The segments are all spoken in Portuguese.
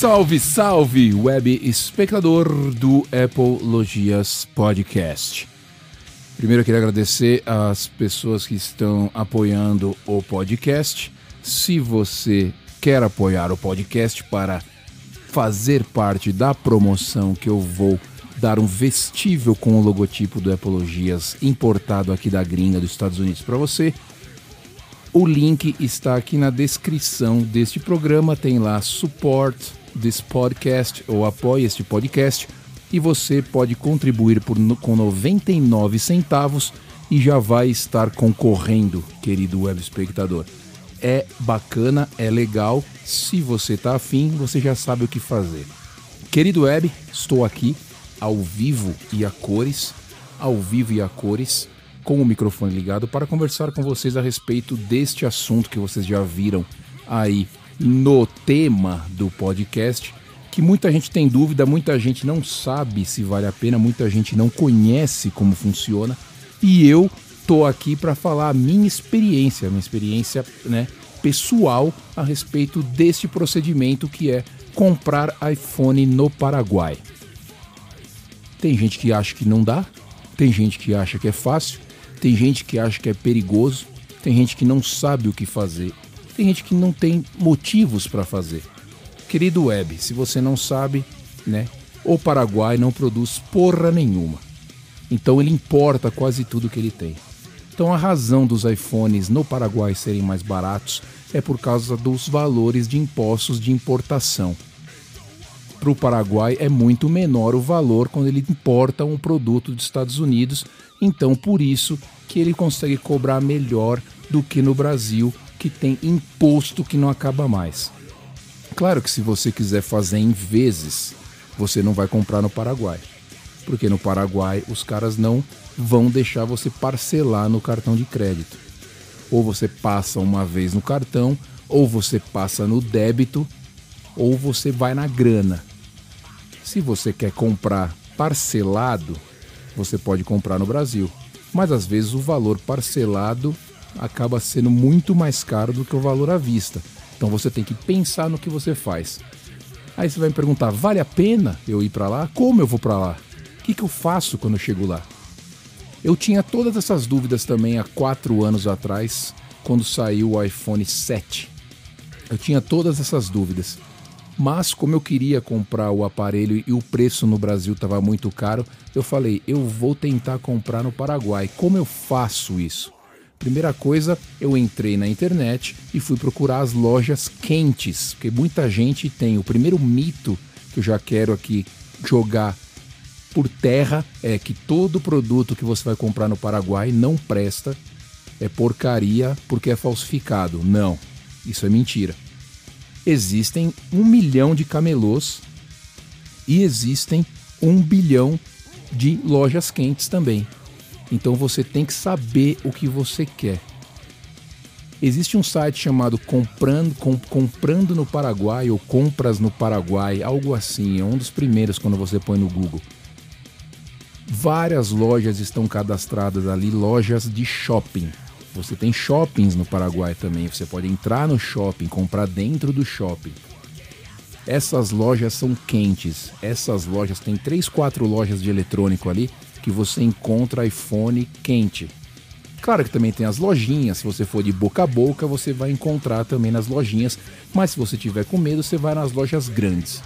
Salve, salve, web espectador do Apple Logias Podcast. Primeiro eu queria agradecer às pessoas que estão apoiando o podcast. Se você quer apoiar o podcast para fazer parte da promoção que eu vou dar um vestível com o logotipo do Apologias importado aqui da gringa dos Estados Unidos para você, o link está aqui na descrição deste programa. Tem lá support this podcast ou apoie este podcast e você pode contribuir por, com 99 centavos e já vai estar concorrendo, querido web espectador. É bacana, é legal. Se você está afim, você já sabe o que fazer. Querido web, estou aqui ao vivo e a cores, ao vivo e a cores, com o microfone ligado para conversar com vocês a respeito deste assunto que vocês já viram aí no tema do podcast, que muita gente tem dúvida, muita gente não sabe se vale a pena, muita gente não conhece como funciona, e eu tô aqui para falar a minha experiência, minha experiência, né, pessoal a respeito deste procedimento que é comprar iPhone no Paraguai. Tem gente que acha que não dá, tem gente que acha que é fácil, tem gente que acha que é perigoso, tem gente que não sabe o que fazer, tem gente que não tem motivos para fazer. Querido Web, se você não sabe, né, o Paraguai não produz porra nenhuma. Então ele importa quase tudo que ele tem. Então a razão dos iPhones no Paraguai serem mais baratos é por causa dos valores de impostos de importação para o Paraguai é muito menor o valor quando ele importa um produto dos Estados Unidos, então por isso que ele consegue cobrar melhor do que no Brasil, que tem imposto que não acaba mais. Claro que se você quiser fazer em vezes, você não vai comprar no Paraguai, porque no Paraguai os caras não vão deixar você parcelar no cartão de crédito. Ou você passa uma vez no cartão, ou você passa no débito, ou você vai na grana. Se você quer comprar parcelado, você pode comprar no Brasil. Mas às vezes o valor parcelado acaba sendo muito mais caro do que o valor à vista. Então você tem que pensar no que você faz. Aí você vai me perguntar: vale a pena eu ir para lá? Como eu vou para lá? O que, que eu faço quando eu chego lá? Eu tinha todas essas dúvidas também há quatro anos atrás, quando saiu o iPhone 7. Eu tinha todas essas dúvidas. Mas como eu queria comprar o aparelho e o preço no Brasil estava muito caro, eu falei, eu vou tentar comprar no Paraguai. Como eu faço isso? Primeira coisa, eu entrei na internet e fui procurar as lojas quentes, porque muita gente tem. O primeiro mito que eu já quero aqui jogar por terra é que todo produto que você vai comprar no Paraguai não presta, é porcaria porque é falsificado. Não, isso é mentira existem um milhão de camelôs e existem um bilhão de lojas quentes também. Então você tem que saber o que você quer. Existe um site chamado Comprando, Com, Comprando no Paraguai ou Compras no Paraguai, algo assim, é um dos primeiros quando você põe no Google. Várias lojas estão cadastradas ali, lojas de shopping. Você tem shoppings no Paraguai também. Você pode entrar no shopping, comprar dentro do shopping. Essas lojas são quentes. Essas lojas tem três, quatro lojas de eletrônico ali que você encontra iPhone quente. Claro que também tem as lojinhas. Se você for de boca a boca, você vai encontrar também nas lojinhas. Mas se você tiver com medo, você vai nas lojas grandes.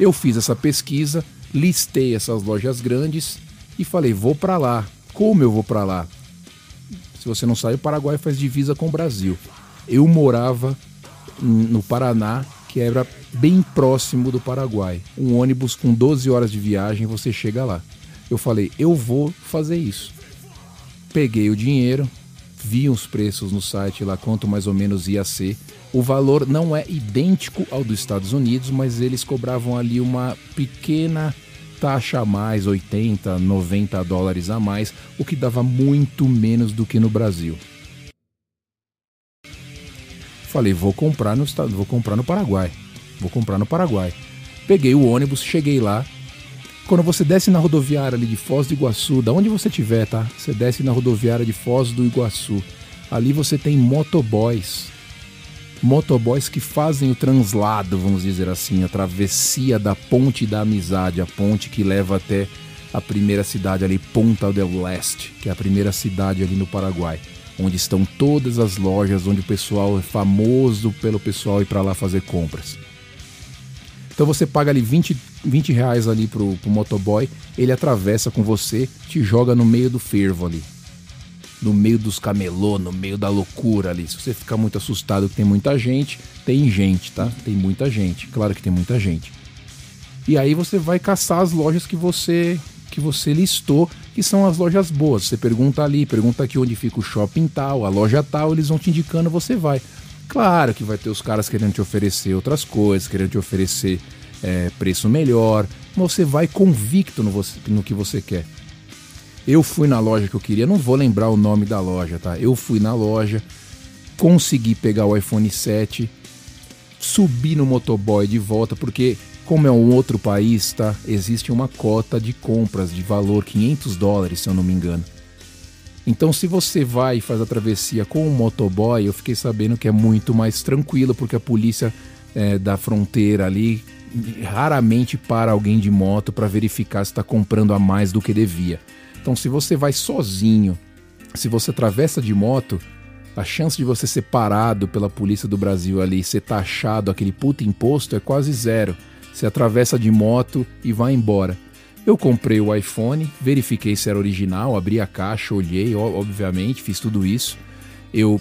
Eu fiz essa pesquisa, listei essas lojas grandes e falei: vou para lá. Como eu vou para lá? Se você não sabe, o Paraguai faz divisa com o Brasil. Eu morava no Paraná, que era bem próximo do Paraguai. Um ônibus com 12 horas de viagem, você chega lá. Eu falei, eu vou fazer isso. Peguei o dinheiro, vi os preços no site lá, quanto mais ou menos ia ser. O valor não é idêntico ao dos Estados Unidos, mas eles cobravam ali uma pequena taxa a mais, 80, 90 dólares a mais, o que dava muito menos do que no Brasil. Falei, vou comprar no estado, vou comprar no Paraguai. Vou comprar no Paraguai. Peguei o ônibus, cheguei lá. Quando você desce na rodoviária ali de Foz do Iguaçu, da onde você tiver, tá? Você desce na rodoviária de Foz do Iguaçu. Ali você tem motoboys. motoboys que fazem o translado, vamos dizer assim, a travessia da ponte da amizade, a ponte que leva até a primeira cidade ali, Ponta del Leste, que é a primeira cidade ali no Paraguai, onde estão todas as lojas, onde o pessoal é famoso pelo pessoal ir para lá fazer compras. Então você paga ali 20, 20 reais ali pro, pro motoboy, ele atravessa com você, te joga no meio do fervo ali. No meio dos camelô, no meio da loucura ali. Se você ficar muito assustado que tem muita gente, tem gente, tá? Tem muita gente. Claro que tem muita gente. E aí você vai caçar as lojas que você que você listou, que são as lojas boas. Você pergunta ali, pergunta aqui onde fica o shopping tal, a loja tal, eles vão te indicando, você vai. Claro que vai ter os caras querendo te oferecer outras coisas, querendo te oferecer é, preço melhor, você vai convicto no, você, no que você quer. Eu fui na loja que eu queria, não vou lembrar o nome da loja, tá? Eu fui na loja, consegui pegar o iPhone 7, subi no motoboy de volta, porque como é um outro país, tá? Existe uma cota de compras de valor 500 dólares, se eu não me engano. Então, se você vai e faz a travessia com um motoboy, eu fiquei sabendo que é muito mais tranquilo, porque a polícia é, da fronteira ali raramente para alguém de moto para verificar se está comprando a mais do que devia. Então, se você vai sozinho, se você atravessa de moto, a chance de você ser parado pela polícia do Brasil ali, ser taxado aquele puta imposto é quase zero. Você atravessa de moto e vai embora. Eu comprei o iPhone, verifiquei se era original, abri a caixa, olhei, obviamente, fiz tudo isso. Eu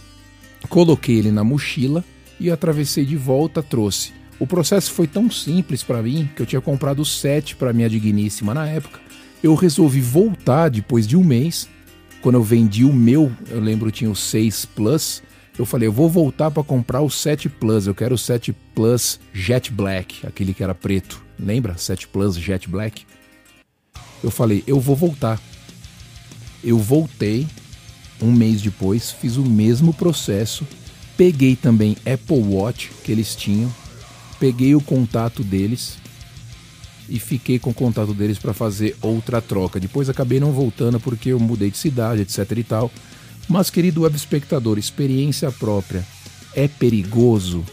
coloquei ele na mochila e atravessei de volta, trouxe. O processo foi tão simples para mim que eu tinha comprado o 7 para minha digníssima na época. Eu resolvi voltar depois de um mês. Quando eu vendi o meu, eu lembro tinha o 6 Plus. Eu falei, eu vou voltar para comprar o 7 Plus. Eu quero o 7 Plus Jet Black, aquele que era preto. Lembra? 7 Plus Jet Black eu falei, eu vou voltar. Eu voltei um mês depois, fiz o mesmo processo, peguei também Apple Watch que eles tinham, peguei o contato deles e fiquei com o contato deles para fazer outra troca. Depois acabei não voltando porque eu mudei de cidade, etc e tal. Mas querido web espectador, experiência própria é perigoso?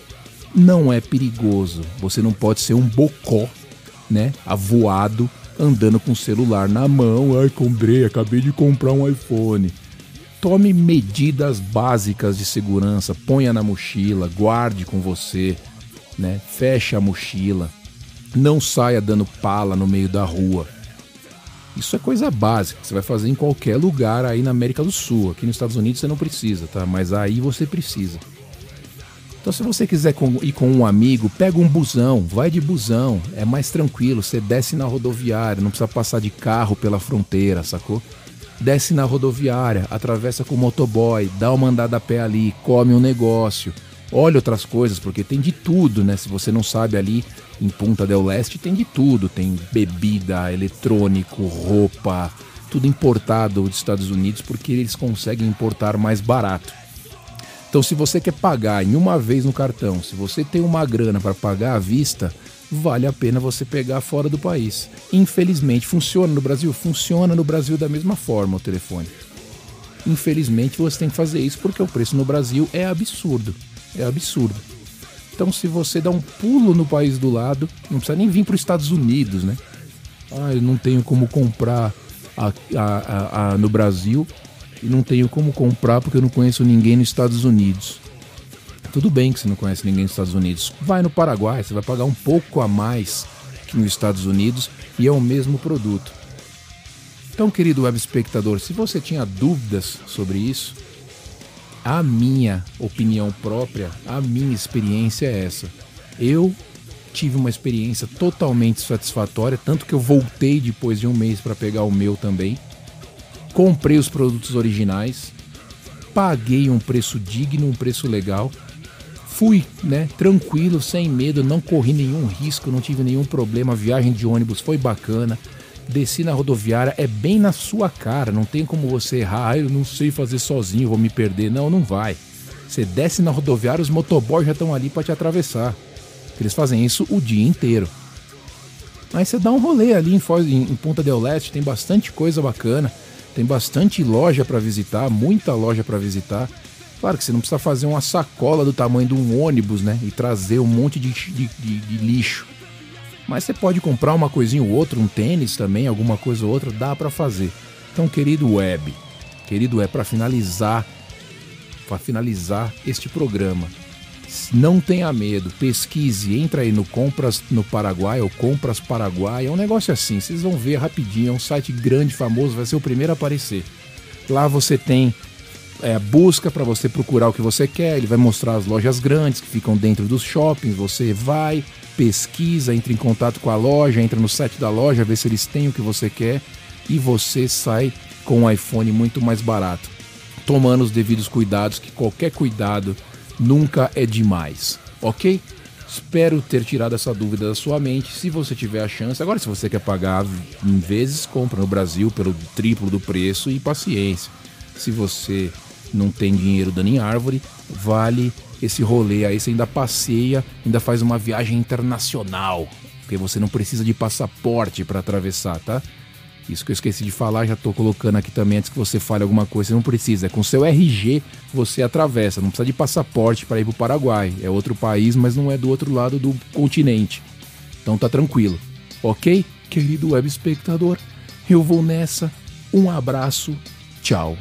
Não é perigoso. Você não pode ser um bocó, né, avoado andando com o celular na mão. Ai, comprei, acabei de comprar um iPhone. Tome medidas básicas de segurança, ponha na mochila, guarde com você, né? Feche a mochila. Não saia dando pala no meio da rua. Isso é coisa básica, você vai fazer em qualquer lugar aí na América do Sul. Aqui nos Estados Unidos você não precisa, tá? Mas aí você precisa. Então, se você quiser ir com um amigo, pega um busão, vai de busão, é mais tranquilo. Você desce na rodoviária, não precisa passar de carro pela fronteira, sacou? Desce na rodoviária, atravessa com o motoboy, dá uma andada a pé ali, come um negócio, olha outras coisas, porque tem de tudo, né? Se você não sabe ali, em Punta del Leste tem de tudo: tem bebida, eletrônico, roupa, tudo importado dos Estados Unidos, porque eles conseguem importar mais barato. Então, se você quer pagar em uma vez no cartão, se você tem uma grana para pagar à vista, vale a pena você pegar fora do país. Infelizmente, funciona no Brasil? Funciona no Brasil da mesma forma o telefone. Infelizmente, você tem que fazer isso porque o preço no Brasil é absurdo. É absurdo. Então, se você dá um pulo no país do lado, não precisa nem vir para os Estados Unidos, né? Ah, eu não tenho como comprar a, a, a, no Brasil e não tenho como comprar porque eu não conheço ninguém nos Estados Unidos. Tudo bem que você não conhece ninguém nos Estados Unidos. Vai no Paraguai, você vai pagar um pouco a mais que nos Estados Unidos e é o mesmo produto. Então, querido web espectador, se você tinha dúvidas sobre isso, a minha opinião própria, a minha experiência é essa. Eu tive uma experiência totalmente satisfatória, tanto que eu voltei depois de um mês para pegar o meu também comprei os produtos originais, paguei um preço digno, um preço legal, fui, né, tranquilo, sem medo, não corri nenhum risco, não tive nenhum problema, a viagem de ônibus foi bacana. Desci na rodoviária, é bem na sua cara, não tem como você errar, ah, eu não sei fazer sozinho, vou me perder. Não, não vai. Você desce na rodoviária, os motoboys já estão ali para te atravessar. Eles fazem isso o dia inteiro. Aí você dá um rolê ali em, em Punta del Leste, tem bastante coisa bacana. Tem bastante loja para visitar, muita loja para visitar. Claro que você não precisa fazer uma sacola do tamanho de um ônibus, né? E trazer um monte de, de, de, de lixo. Mas você pode comprar uma coisinha ou outra, um tênis também, alguma coisa ou outra, dá para fazer. Então, querido web, querido web, para finalizar, para finalizar este programa, não tenha medo, pesquise, entra aí no Compras no Paraguai ou Compras Paraguai, é um negócio assim, vocês vão ver rapidinho, é um site grande, famoso, vai ser o primeiro a aparecer. Lá você tem é, busca para você procurar o que você quer, ele vai mostrar as lojas grandes que ficam dentro dos shoppings, você vai, pesquisa, entra em contato com a loja, entra no site da loja, vê se eles têm o que você quer e você sai com um iPhone muito mais barato. Tomando os devidos cuidados, que qualquer cuidado nunca é demais, ok? Espero ter tirado essa dúvida da sua mente. Se você tiver a chance, agora se você quer pagar em vezes, compra no Brasil pelo triplo do preço e paciência. Se você não tem dinheiro dando em árvore, vale esse rolê aí. Você ainda passeia, ainda faz uma viagem internacional, porque você não precisa de passaporte para atravessar, tá? Isso que eu esqueci de falar, já estou colocando aqui também antes que você fale alguma coisa, você não precisa. É com seu RG você atravessa, não precisa de passaporte para ir para o Paraguai. É outro país, mas não é do outro lado do continente. Então tá tranquilo. Ok? Querido web espectador, eu vou nessa. Um abraço. Tchau.